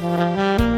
Música